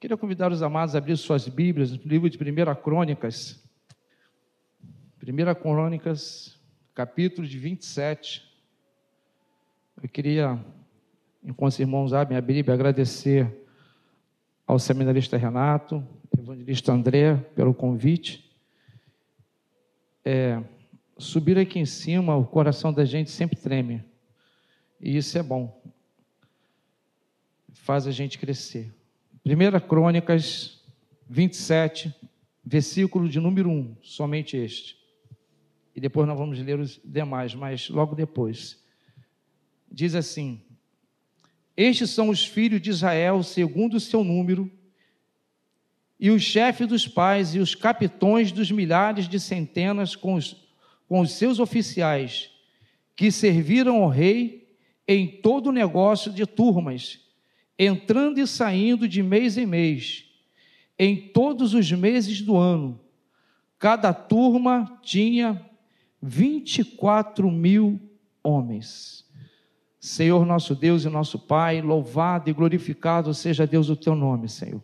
Queria convidar os amados a abrir suas Bíblias no livro de 1 Crônicas. 1 Crônicas, capítulo de 27. Eu queria, enquanto os irmãos abrem a Bíblia, agradecer ao seminarista Renato, evangelista André, pelo convite. É, subir aqui em cima, o coração da gente sempre treme. E isso é bom. Faz a gente crescer. 1 Crônicas 27, versículo de número 1, somente este. E depois nós vamos ler os demais, mas logo depois. Diz assim: Estes são os filhos de Israel, segundo o seu número, e os chefes dos pais e os capitões dos milhares de centenas com os, com os seus oficiais, que serviram ao rei em todo o negócio de turmas entrando e saindo de mês em mês, em todos os meses do ano. Cada turma tinha 24 mil homens. Senhor nosso Deus e nosso Pai, louvado e glorificado seja Deus o teu nome, Senhor.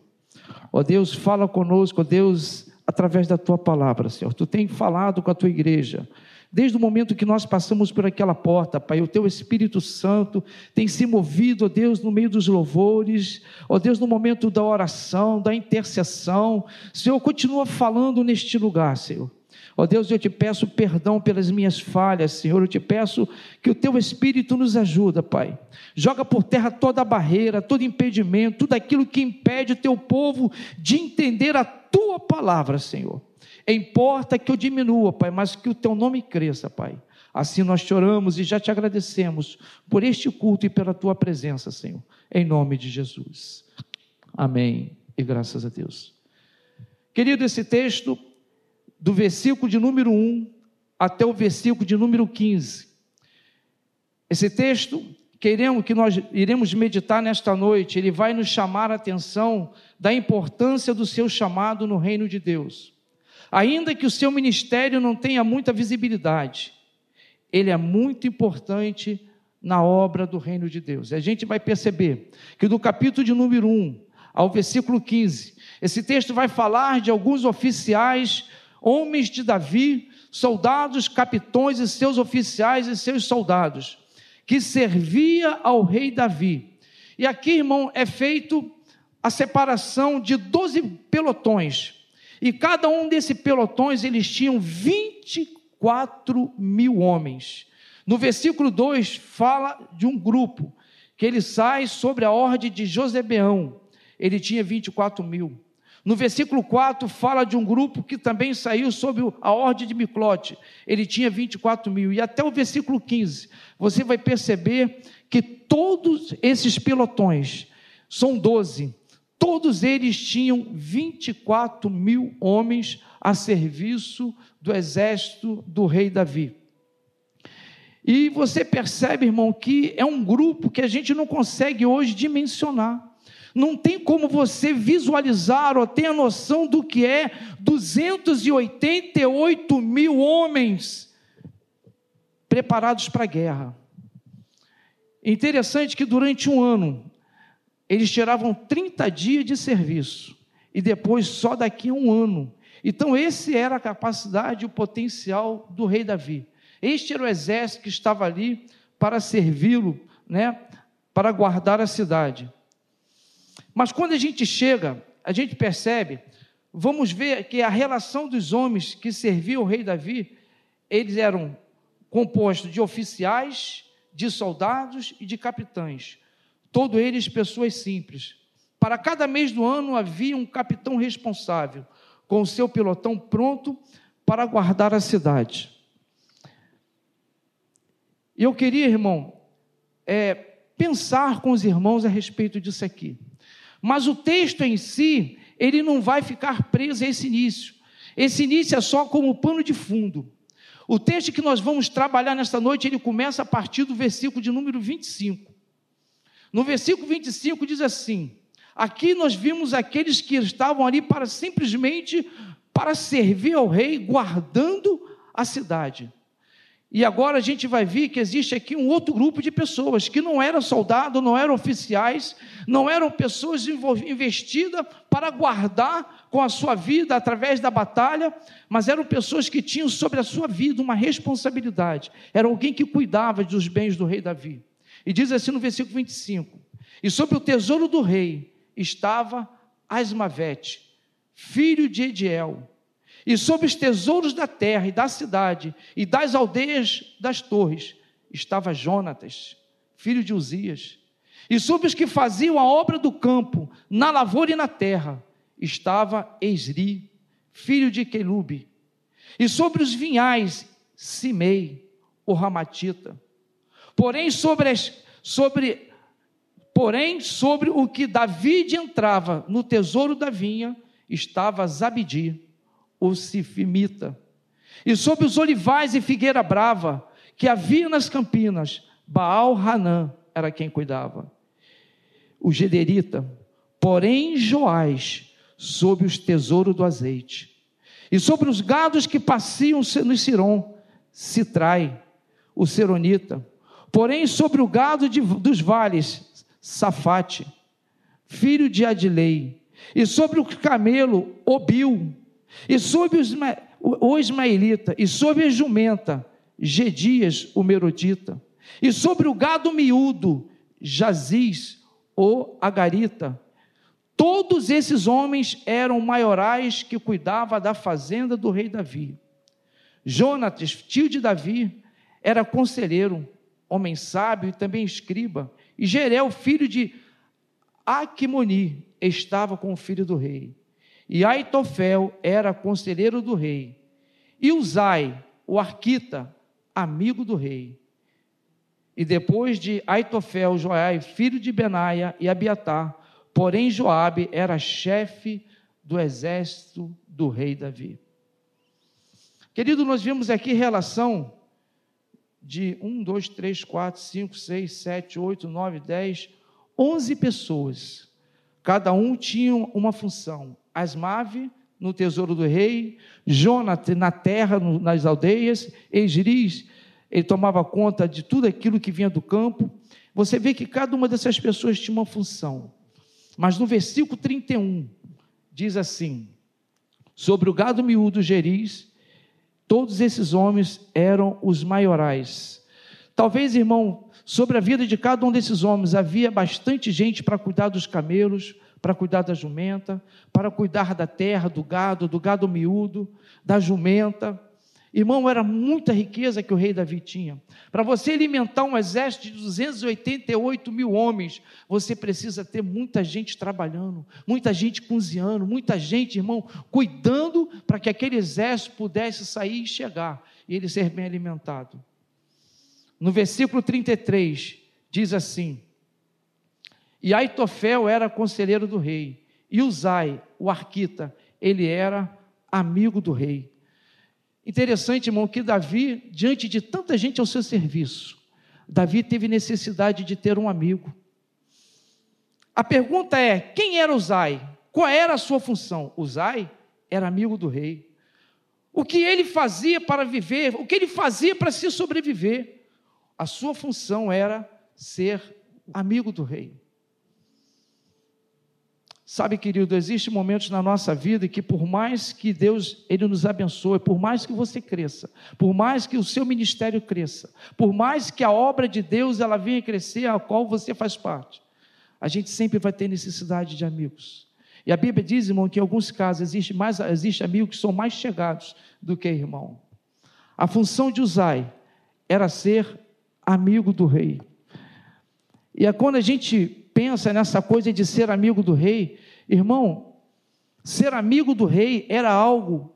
Ó Deus, fala conosco, ó Deus, através da tua palavra, Senhor. Tu tem falado com a tua igreja. Desde o momento que nós passamos por aquela porta, Pai, o Teu Espírito Santo tem se movido, ó Deus, no meio dos louvores, ó Deus, no momento da oração, da intercessão. Senhor, continua falando neste lugar, Senhor. Ó Deus, eu te peço perdão pelas minhas falhas, Senhor. Eu te peço que o teu Espírito nos ajuda, Pai. Joga por terra toda barreira, todo impedimento, tudo aquilo que impede o teu povo de entender a tua palavra, Senhor. Importa que eu diminua, Pai, mas que o teu nome cresça, Pai. Assim nós choramos e já te agradecemos por este culto e pela tua presença, Senhor. Em nome de Jesus. Amém. E graças a Deus. Querido, esse texto, do versículo de número 1 até o versículo de número 15. Esse texto, queremos que nós iremos meditar nesta noite, ele vai nos chamar a atenção da importância do seu chamado no reino de Deus. Ainda que o seu ministério não tenha muita visibilidade, ele é muito importante na obra do reino de Deus. E a gente vai perceber que do capítulo de número 1 ao versículo 15, esse texto vai falar de alguns oficiais, homens de Davi, soldados, capitões e seus oficiais e seus soldados, que servia ao rei Davi. E aqui, irmão, é feito a separação de 12 pelotões. E cada um desses pelotões, eles tinham 24 mil homens. No versículo 2, fala de um grupo, que ele sai sobre a ordem de Josebeão. Ele tinha 24 mil. No versículo 4, fala de um grupo que também saiu sob a ordem de Miclote. Ele tinha 24 mil. E até o versículo 15, você vai perceber que todos esses pelotões, são 12, Todos eles tinham 24 mil homens a serviço do exército do rei Davi. E você percebe, irmão, que é um grupo que a gente não consegue hoje dimensionar. Não tem como você visualizar ou ter a noção do que é 288 mil homens preparados para a guerra. Interessante que durante um ano eles tiravam 30 dias de serviço e depois só daqui a um ano. Então, esse era a capacidade, o potencial do rei Davi. Este era o exército que estava ali para servi-lo, né, para guardar a cidade. Mas quando a gente chega, a gente percebe, vamos ver que a relação dos homens que serviam o rei Davi, eles eram compostos de oficiais, de soldados e de capitães todos eles pessoas simples. Para cada mês do ano havia um capitão responsável, com o seu pilotão pronto para guardar a cidade. E eu queria, irmão, é, pensar com os irmãos a respeito disso aqui. Mas o texto em si, ele não vai ficar preso a esse início. Esse início é só como pano de fundo. O texto que nós vamos trabalhar nesta noite, ele começa a partir do versículo de número 25. No versículo 25 diz assim: Aqui nós vimos aqueles que estavam ali para simplesmente para servir ao rei, guardando a cidade. E agora a gente vai ver que existe aqui um outro grupo de pessoas que não eram soldados, não eram oficiais, não eram pessoas investidas para guardar com a sua vida através da batalha, mas eram pessoas que tinham sobre a sua vida uma responsabilidade. Era alguém que cuidava dos bens do rei Davi. E diz assim no versículo 25: E sobre o tesouro do rei estava Asmavete, filho de Ediel e sobre os tesouros da terra e da cidade e das aldeias das torres estava Jonatas, filho de Uzias. E sobre os que faziam a obra do campo, na lavoura e na terra, estava Esri, filho de Quelube. E sobre os vinhais, Simei, o Ramatita. Porém, sobre, as, sobre, porém, sobre o que David entrava no tesouro da vinha, estava Zabidi, o Sifimita. E sobre os olivais e figueira brava que havia nas campinas, Baal Hanã era quem cuidava. O Gederita, porém Joás, sobre os tesouros do azeite. E sobre os gados que passeiam no Siron, Citrai, o Seronita. Porém, sobre o gado de, dos vales, Safate, filho de Adilei. E sobre o camelo, Obil, e sob os, o ismaelita, e sob a jumenta, Gedias, o merodita, e sobre o gado miúdo, Jaziz, o agarita. Todos esses homens eram maiorais que cuidavam da fazenda do rei Davi. Jonatas, tio de Davi, era conselheiro, homem sábio e também escriba. E Jerel, filho de Aquimoni, estava com o filho do rei. E Aitofel era conselheiro do rei. E Uzai, o arquita, amigo do rei. E depois de Aitofel, Joai, filho de Benaia e Abiatar, porém Joabe era chefe do exército do rei Davi. Querido, nós vimos aqui relação de 1, 2, 3, 4, 5, 6, 7, 8, 9, 10, 11 pessoas. Cada um tinha uma função. Asmave no tesouro do rei, Jonathan na terra, nas aldeias, Esriz, ele tomava conta de tudo aquilo que vinha do campo. Você vê que cada uma dessas pessoas tinha uma função. Mas no versículo 31, diz assim: sobre o gado miúdo Geriz, todos esses homens eram os maiorais. Talvez, irmão, sobre a vida de cada um desses homens havia bastante gente para cuidar dos camelos, para cuidar da jumenta, para cuidar da terra, do gado, do gado miúdo, da jumenta. Irmão, era muita riqueza que o rei Davi tinha. Para você alimentar um exército de 288 mil homens, você precisa ter muita gente trabalhando, muita gente cozinhando, muita gente, irmão, cuidando para que aquele exército pudesse sair e chegar e ele ser bem alimentado. No versículo 33, diz assim: e Aitofel era conselheiro do rei. E Uzai, o arquita, ele era amigo do rei. Interessante, irmão, que Davi, diante de tanta gente ao seu serviço, Davi teve necessidade de ter um amigo. A pergunta é: quem era Uzai? Qual era a sua função? Uzai era amigo do rei. O que ele fazia para viver? O que ele fazia para se sobreviver? A sua função era ser amigo do rei. Sabe, querido, existem momentos na nossa vida que por mais que Deus ele nos abençoe, por mais que você cresça, por mais que o seu ministério cresça, por mais que a obra de Deus ela venha crescer, a qual você faz parte, a gente sempre vai ter necessidade de amigos. E a Bíblia diz, irmão, que em alguns casos existe mais existe amigos que são mais chegados do que irmão. A função de Uzai era ser amigo do rei. E é quando a gente pensa nessa coisa de ser amigo do rei, irmão, ser amigo do rei era algo,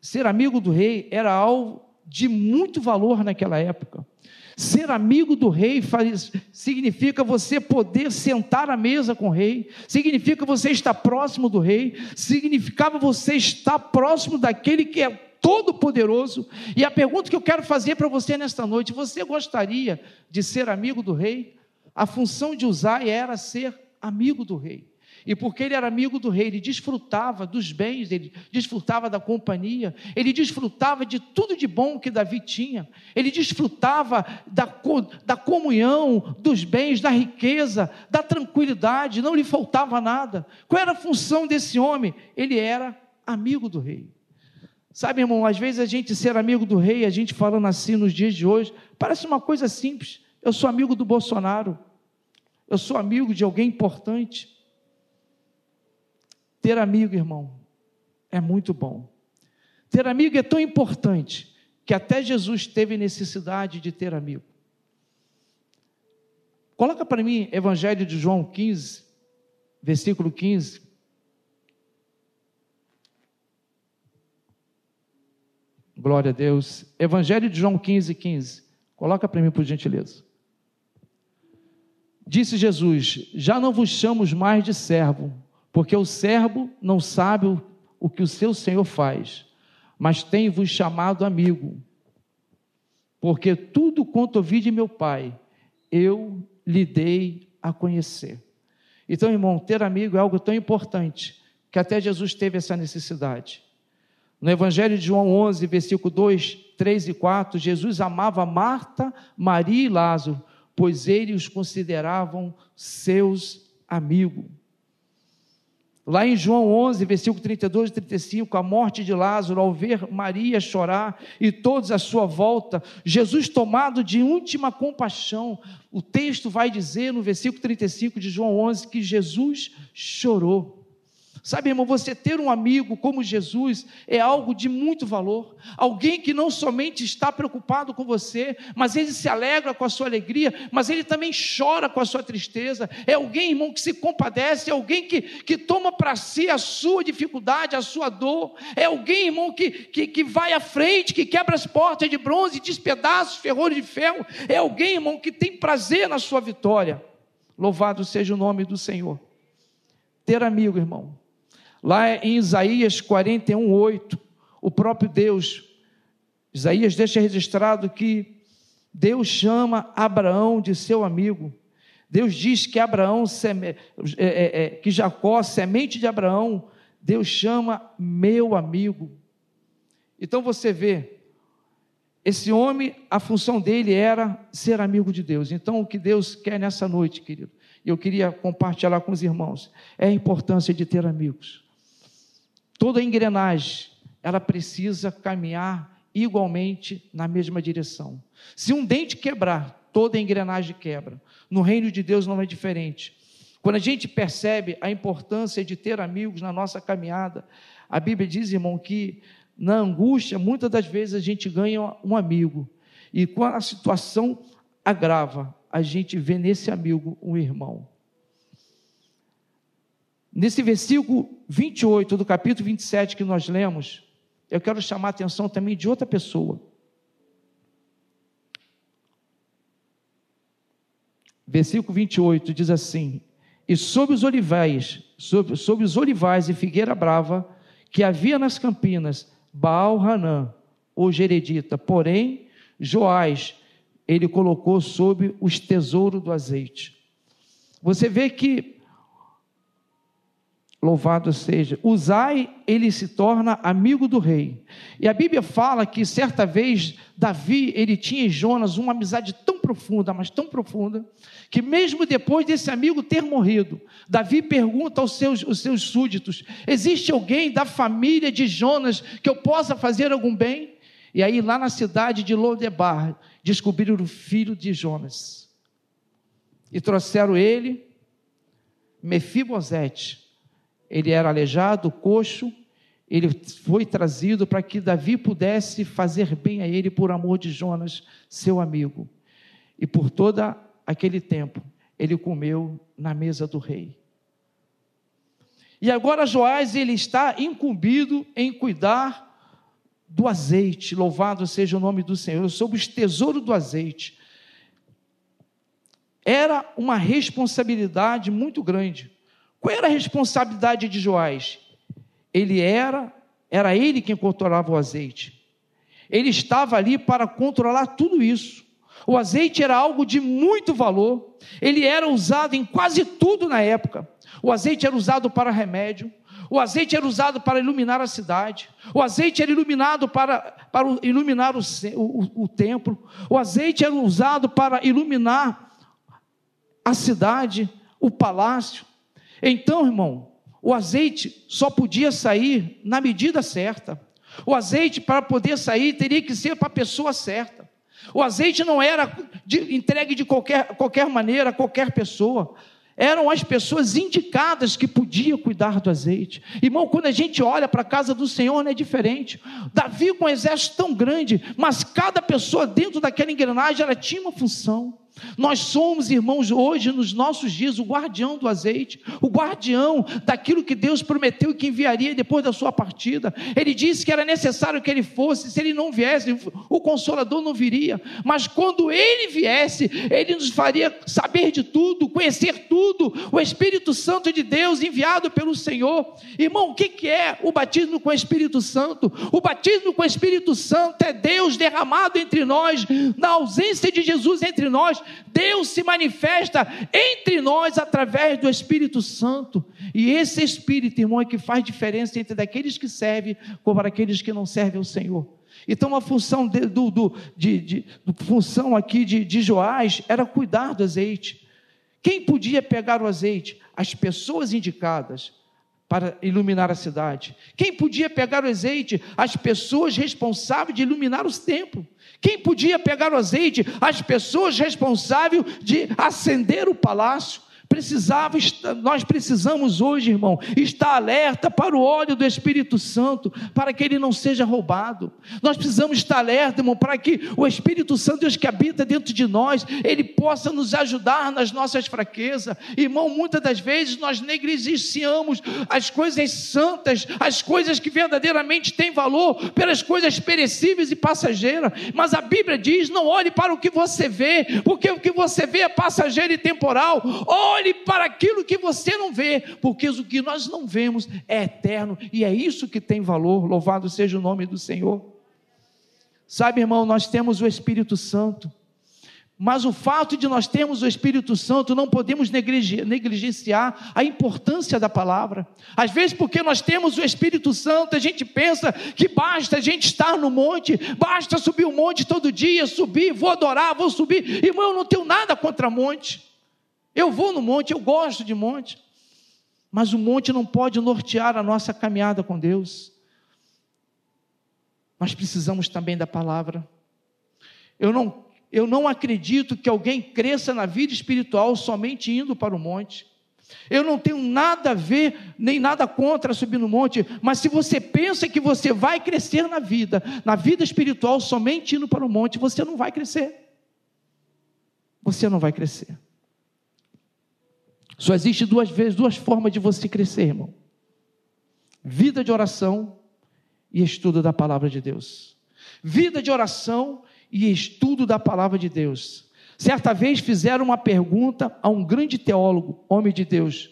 ser amigo do rei era algo de muito valor naquela época. Ser amigo do rei faz, significa você poder sentar à mesa com o rei, significa você estar próximo do rei, significava você estar próximo daquele que é todo-poderoso. E a pergunta que eu quero fazer para você nesta noite: você gostaria de ser amigo do rei? A função de Uzai era ser amigo do rei. E porque ele era amigo do rei, ele desfrutava dos bens, ele desfrutava da companhia, ele desfrutava de tudo de bom que Davi tinha, ele desfrutava da, da comunhão, dos bens, da riqueza, da tranquilidade, não lhe faltava nada. Qual era a função desse homem? Ele era amigo do rei. Sabe, irmão, às vezes a gente ser amigo do rei, a gente falando assim nos dias de hoje, parece uma coisa simples. Eu sou amigo do Bolsonaro, eu sou amigo de alguém importante. Ter amigo, irmão, é muito bom. Ter amigo é tão importante que até Jesus teve necessidade de ter amigo. Coloca para mim Evangelho de João 15, versículo 15. Glória a Deus. Evangelho de João 15, 15. Coloca para mim, por gentileza. Disse Jesus: Já não vos chamo mais de servo, porque o servo não sabe o que o seu senhor faz, mas tem-vos chamado amigo, porque tudo quanto ouvi de meu pai, eu lhe dei a conhecer. Então, irmão, ter amigo é algo tão importante que até Jesus teve essa necessidade. No Evangelho de João 11, versículo 2, 3 e 4, Jesus amava Marta, Maria e Lázaro, pois eles os consideravam seus amigos. Lá em João 11, versículo 32 e 35, a morte de Lázaro, ao ver Maria chorar e todos à sua volta, Jesus, tomado de última compaixão, o texto vai dizer no versículo 35 de João 11 que Jesus chorou. Sabe, irmão, você ter um amigo como Jesus é algo de muito valor. Alguém que não somente está preocupado com você, mas ele se alegra com a sua alegria, mas ele também chora com a sua tristeza. É alguém, irmão, que se compadece, é alguém que, que toma para si a sua dificuldade, a sua dor. É alguém, irmão, que, que, que vai à frente, que quebra as portas de bronze, despedaça os ferrolhos de ferro. É alguém, irmão, que tem prazer na sua vitória. Louvado seja o nome do Senhor. Ter amigo, irmão Lá em Isaías 41, 8, o próprio Deus, Isaías deixa registrado que Deus chama Abraão de seu amigo. Deus diz que Abraão, é, é, é, que Jacó, semente de Abraão, Deus chama meu amigo. Então você vê, esse homem, a função dele era ser amigo de Deus. Então o que Deus quer nessa noite, querido, eu queria compartilhar com os irmãos, é a importância de ter amigos. Toda engrenagem, ela precisa caminhar igualmente na mesma direção. Se um dente quebrar, toda a engrenagem quebra. No reino de Deus não é diferente. Quando a gente percebe a importância de ter amigos na nossa caminhada, a Bíblia diz, irmão, que na angústia, muitas das vezes a gente ganha um amigo. E quando a situação agrava, a gente vê nesse amigo um irmão. Nesse versículo 28 do capítulo 27 que nós lemos, eu quero chamar a atenção também de outra pessoa. Versículo 28 diz assim: E sob os olivais, sob, sob os olivais e figueira brava, que havia nas campinas, Baal Hanã, o Geredita, porém, Joás, ele colocou sob os tesouros do azeite. Você vê que Louvado seja. Uzai, ele se torna amigo do rei. E a Bíblia fala que certa vez Davi, ele tinha em Jonas uma amizade tão profunda, mas tão profunda, que mesmo depois desse amigo ter morrido, Davi pergunta aos seus, aos seus súditos: existe alguém da família de Jonas que eu possa fazer algum bem? E aí, lá na cidade de Lodebar, descobriram o filho de Jonas. E trouxeram ele, Mefibosete ele era aleijado, coxo, ele foi trazido para que Davi pudesse fazer bem a ele por amor de Jonas, seu amigo. E por todo aquele tempo, ele comeu na mesa do rei. E agora Joás ele está incumbido em cuidar do azeite. Louvado seja o nome do Senhor, sobre os tesouros do azeite. Era uma responsabilidade muito grande. Qual era a responsabilidade de Joás? Ele era, era ele quem controlava o azeite. Ele estava ali para controlar tudo isso. O azeite era algo de muito valor. Ele era usado em quase tudo na época. o azeite era usado para remédio, o azeite era usado para iluminar a cidade, o azeite era iluminado para, para iluminar o, o, o templo, o azeite era usado para iluminar a cidade, o palácio. Então, irmão, o azeite só podia sair na medida certa. O azeite, para poder sair, teria que ser para a pessoa certa. O azeite não era de, entregue de qualquer, qualquer maneira a qualquer pessoa eram as pessoas indicadas que podiam cuidar do azeite. Irmão, quando a gente olha para a casa do Senhor, não é diferente. Davi com um exército tão grande, mas cada pessoa dentro daquela engrenagem, ela tinha uma função. Nós somos, irmãos, hoje, nos nossos dias, o guardião do azeite, o guardião daquilo que Deus prometeu que enviaria depois da sua partida. Ele disse que era necessário que ele fosse, se ele não viesse, o consolador não viria. Mas quando ele viesse, ele nos faria saber de tudo, conhecer tudo. O Espírito Santo de Deus enviado pelo Senhor. Irmão, o que é o batismo com o Espírito Santo? O batismo com o Espírito Santo é Deus derramado entre nós, na ausência de Jesus entre nós Deus se manifesta entre nós através do Espírito Santo. E esse Espírito, irmão, é que faz diferença entre daqueles que servem como aqueles que não servem ao Senhor. Então, a função de, do, do, de, de, função aqui de, de Joás era cuidar do azeite. Quem podia pegar o azeite? As pessoas indicadas para iluminar a cidade. Quem podia pegar o azeite? As pessoas responsáveis de iluminar os templos. Quem podia pegar o azeite? As pessoas responsáveis de acender o palácio. Precisava, nós precisamos hoje, irmão, estar alerta para o óleo do Espírito Santo, para que ele não seja roubado. Nós precisamos estar alerta, irmão, para que o Espírito Santo, Deus que habita dentro de nós, ele possa nos ajudar nas nossas fraquezas. Irmão, muitas das vezes nós negligenciamos as coisas santas, as coisas que verdadeiramente têm valor, pelas coisas perecíveis e passageiras. Mas a Bíblia diz: não olhe para o que você vê, porque o que você vê é passageiro e temporal. Olhe olhe para aquilo que você não vê, porque o que nós não vemos é eterno e é isso que tem valor. Louvado seja o nome do Senhor. Sabe, irmão, nós temos o Espírito Santo. Mas o fato de nós termos o Espírito Santo, não podemos negligenciar a importância da palavra. Às vezes, porque nós temos o Espírito Santo, a gente pensa que basta a gente estar no monte, basta subir o monte todo dia, subir, vou adorar, vou subir. Irmão, eu não tenho nada contra monte. Eu vou no monte, eu gosto de monte. Mas o monte não pode nortear a nossa caminhada com Deus. Nós precisamos também da palavra. Eu não, eu não acredito que alguém cresça na vida espiritual somente indo para o monte. Eu não tenho nada a ver, nem nada contra subir no monte, mas se você pensa que você vai crescer na vida, na vida espiritual, somente indo para o monte, você não vai crescer. Você não vai crescer. Só existe duas vezes, duas formas de você crescer, irmão: vida de oração e estudo da palavra de Deus. Vida de oração e estudo da palavra de Deus. Certa vez fizeram uma pergunta a um grande teólogo, homem de Deus,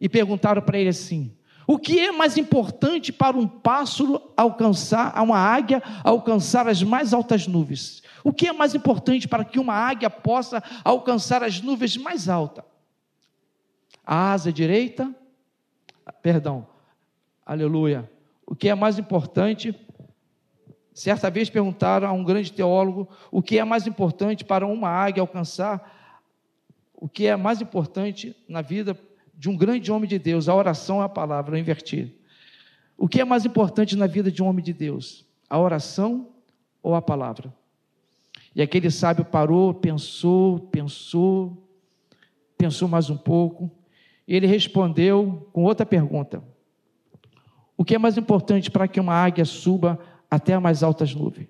e perguntaram para ele assim: o que é mais importante para um pássaro alcançar, a uma águia alcançar as mais altas nuvens? O que é mais importante para que uma águia possa alcançar as nuvens mais altas? A asa direita, perdão, aleluia. O que é mais importante? Certa vez perguntaram a um grande teólogo o que é mais importante para uma águia alcançar, o que é mais importante na vida de um grande homem de Deus, a oração é a palavra, eu inverti. O que é mais importante na vida de um homem de Deus? A oração ou a palavra? E aquele sábio parou, pensou, pensou, pensou mais um pouco, ele respondeu com outra pergunta: O que é mais importante para que uma águia suba até as mais altas nuvens?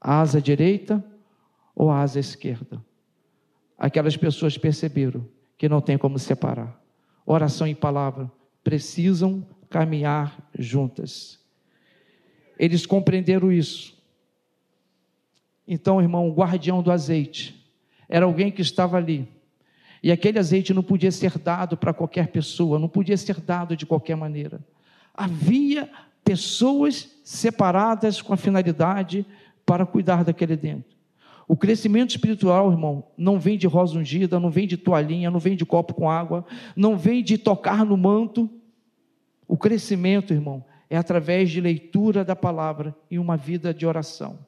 A asa direita ou a asa esquerda? Aquelas pessoas perceberam que não tem como separar. Oração e palavra precisam caminhar juntas. Eles compreenderam isso. Então, irmão, o guardião do azeite era alguém que estava ali e aquele azeite não podia ser dado para qualquer pessoa, não podia ser dado de qualquer maneira. Havia pessoas separadas com a finalidade para cuidar daquele dentro. O crescimento espiritual, irmão, não vem de rosa ungida, não vem de toalhinha, não vem de copo com água, não vem de tocar no manto. O crescimento, irmão, é através de leitura da palavra e uma vida de oração.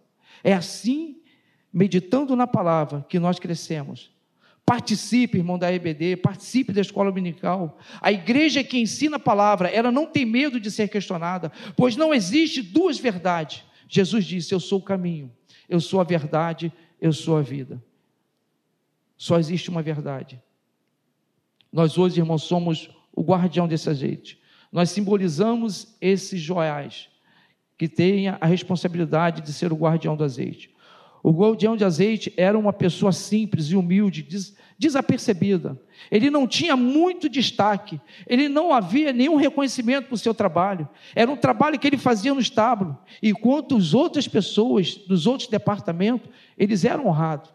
É assim, meditando na palavra, que nós crescemos. Participe, irmão da EBD, participe da escola dominical. A igreja que ensina a palavra, ela não tem medo de ser questionada, pois não existe duas verdades. Jesus disse: Eu sou o caminho, eu sou a verdade, eu sou a vida. Só existe uma verdade. Nós hoje, irmãos, somos o guardião desse azeite. Nós simbolizamos esses joiais que têm a responsabilidade de ser o guardião do azeite. O guardião de azeite era uma pessoa simples e humilde, des, desapercebida. Ele não tinha muito destaque, ele não havia nenhum reconhecimento para o seu trabalho. Era um trabalho que ele fazia no estábulo, enquanto as outras pessoas dos outros departamentos, eles eram honrados.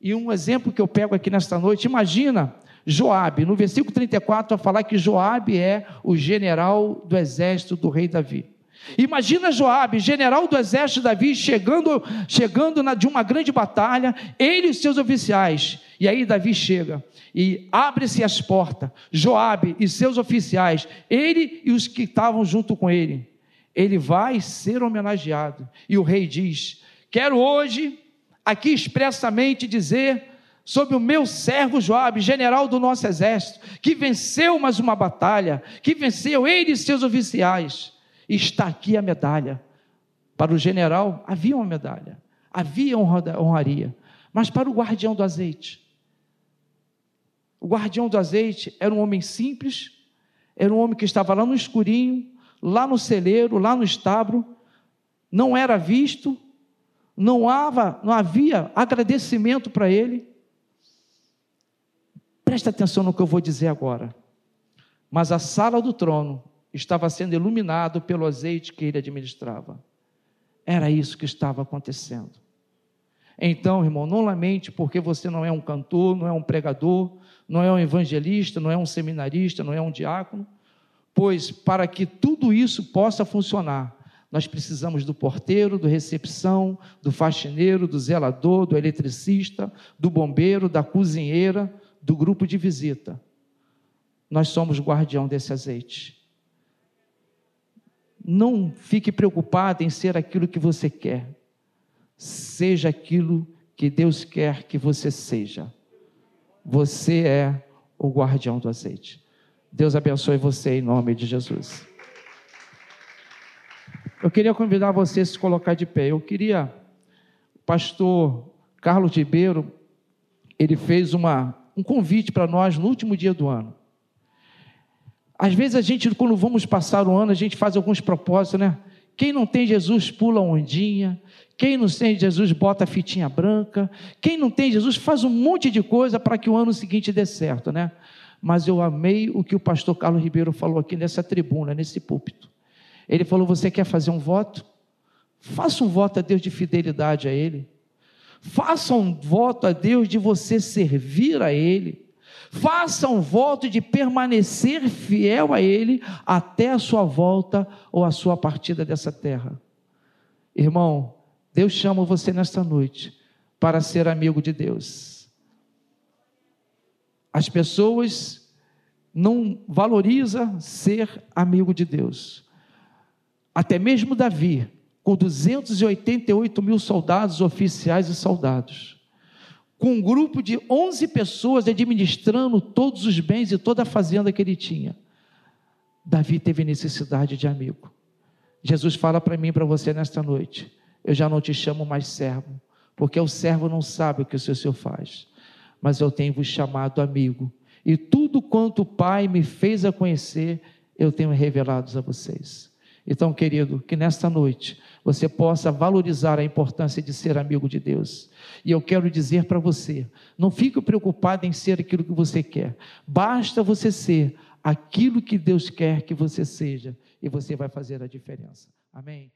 E um exemplo que eu pego aqui nesta noite, imagina Joabe, no versículo 34, vai falar que Joabe é o general do exército do rei Davi. Imagina Joabe, general do exército de Davi, chegando, chegando na, de uma grande batalha, ele e seus oficiais. E aí Davi chega e abre-se as portas. Joabe e seus oficiais, ele e os que estavam junto com ele. Ele vai ser homenageado. E o rei diz: Quero hoje aqui expressamente dizer sobre o meu servo Joabe, general do nosso exército, que venceu mais uma batalha, que venceu ele e seus oficiais está aqui a medalha. Para o general havia uma medalha, havia honraria, mas para o guardião do azeite, o guardião do azeite era um homem simples, era um homem que estava lá no escurinho, lá no celeiro, lá no establo, não era visto, não havia, não havia agradecimento para ele. Presta atenção no que eu vou dizer agora. Mas a sala do trono estava sendo iluminado pelo azeite que ele administrava. Era isso que estava acontecendo. Então, irmão, não lamente porque você não é um cantor, não é um pregador, não é um evangelista, não é um seminarista, não é um diácono, pois para que tudo isso possa funcionar, nós precisamos do porteiro, do recepção, do faxineiro, do zelador, do eletricista, do bombeiro, da cozinheira, do grupo de visita. Nós somos guardião desse azeite. Não fique preocupado em ser aquilo que você quer. Seja aquilo que Deus quer que você seja. Você é o guardião do azeite. Deus abençoe você em nome de Jesus. Eu queria convidar você a se colocar de pé. Eu queria, o pastor Carlos Ribeiro, ele fez uma, um convite para nós no último dia do ano. Às vezes a gente, quando vamos passar o ano, a gente faz alguns propósitos, né? Quem não tem Jesus pula ondinha, quem não tem Jesus bota fitinha branca, quem não tem Jesus faz um monte de coisa para que o ano seguinte dê certo, né? Mas eu amei o que o pastor Carlos Ribeiro falou aqui nessa tribuna, nesse púlpito. Ele falou: Você quer fazer um voto? Faça um voto a Deus de fidelidade a Ele. Faça um voto a Deus de você servir a Ele. Faça um voto de permanecer fiel a Ele até a sua volta ou a sua partida dessa terra. Irmão, Deus chama você nesta noite para ser amigo de Deus. As pessoas não valorizam ser amigo de Deus. Até mesmo Davi, com 288 mil soldados, oficiais e soldados com um grupo de 11 pessoas administrando todos os bens e toda a fazenda que ele tinha. Davi teve necessidade de amigo. Jesus fala para mim e para você nesta noite: Eu já não te chamo mais servo, porque o servo não sabe o que o seu senhor faz, mas eu tenho vos chamado amigo, e tudo quanto o Pai me fez a conhecer, eu tenho revelado a vocês. Então, querido, que nesta noite você possa valorizar a importância de ser amigo de Deus. E eu quero dizer para você: não fique preocupado em ser aquilo que você quer, basta você ser aquilo que Deus quer que você seja, e você vai fazer a diferença. Amém?